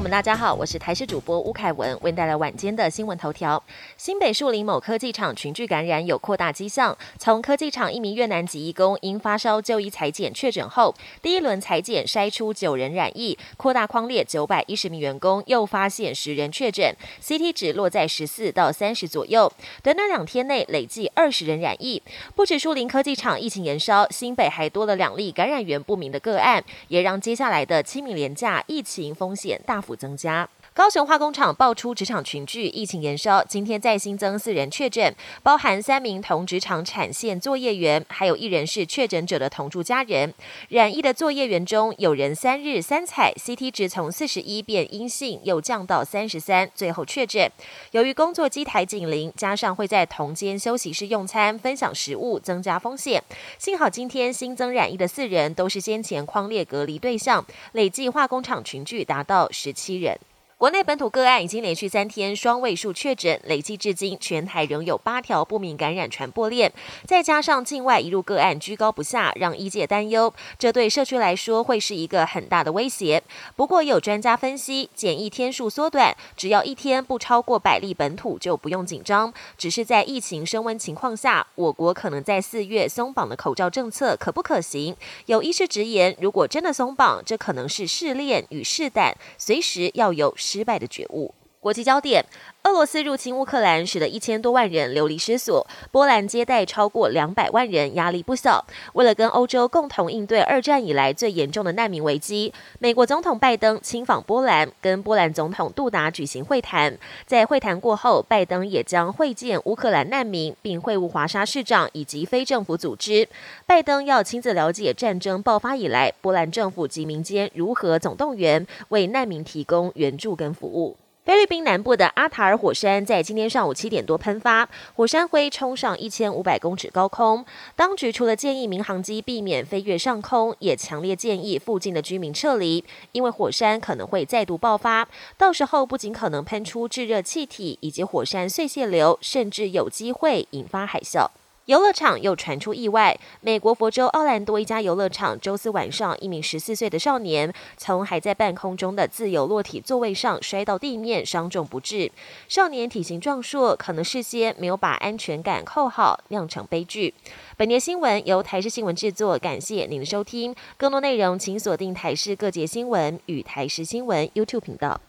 友们，大家好，我是台视主播吴凯文，为您带来晚间的新闻头条。新北树林某科技厂群聚感染有扩大迹象，从科技厂一名越南籍义工因发烧就医裁检确诊后，第一轮裁检筛出九人染疫，扩大框列九百一十名员工，又发现十人确诊，CT 值落在十四到三十左右。短短两天内累计二十人染疫，不止树林科技厂疫情延烧，新北还多了两例感染源不明的个案，也让接下来的清明连假疫情风险。大幅增加。高雄化工厂爆出职场群聚，疫情延烧，今天再新增四人确诊，包含三名同职场产线作业员，还有一人是确诊者的同住家人。染疫的作业员中，有人三日三采 CT 值从四十一变阴性，又降到三十三，最后确诊。由于工作机台紧邻，加上会在同间休息室用餐、分享食物，增加风险。幸好今天新增染疫的四人都是先前框列隔离对象，累计化工厂群聚达到十七人。国内本土个案已经连续三天双位数确诊，累计至今全台仍有八条不明感染传播链，再加上境外一路个案居高不下，让医界担忧，这对社区来说会是一个很大的威胁。不过有专家分析，检疫天数缩短，只要一天不超过百例本土就不用紧张。只是在疫情升温情况下，我国可能在四月松绑的口罩政策可不可行？有医师直言，如果真的松绑，这可能是试炼与试胆，随时要有。失败的觉悟。国际焦点：俄罗斯入侵乌克兰，使得一千多万人流离失所。波兰接待超过两百万人，压力不小。为了跟欧洲共同应对二战以来最严重的难民危机，美国总统拜登亲访波兰，跟波兰总统杜达举行会谈。在会谈过后，拜登也将会见乌克兰难民，并会晤华沙市长以及非政府组织。拜登要亲自了解战争爆发以来，波兰政府及民间如何总动员，为难民提供援助跟服务。菲律宾南部的阿塔尔火山在今天上午七点多喷发，火山灰冲上一千五百公尺高空。当局除了建议民航机避免飞越上空，也强烈建议附近的居民撤离，因为火山可能会再度爆发，到时候不仅可能喷出炙热气体以及火山碎屑流，甚至有机会引发海啸。游乐场又传出意外，美国佛州奥兰多一家游乐场周四晚上，一名十四岁的少年从还在半空中的自由落体座位上摔到地面，伤重不治。少年体型壮硕，可能事先没有把安全感扣好，酿成悲剧。本节新闻由台视新闻制作，感谢您的收听。更多内容请锁定台视各界新闻与台视新闻 YouTube 频道。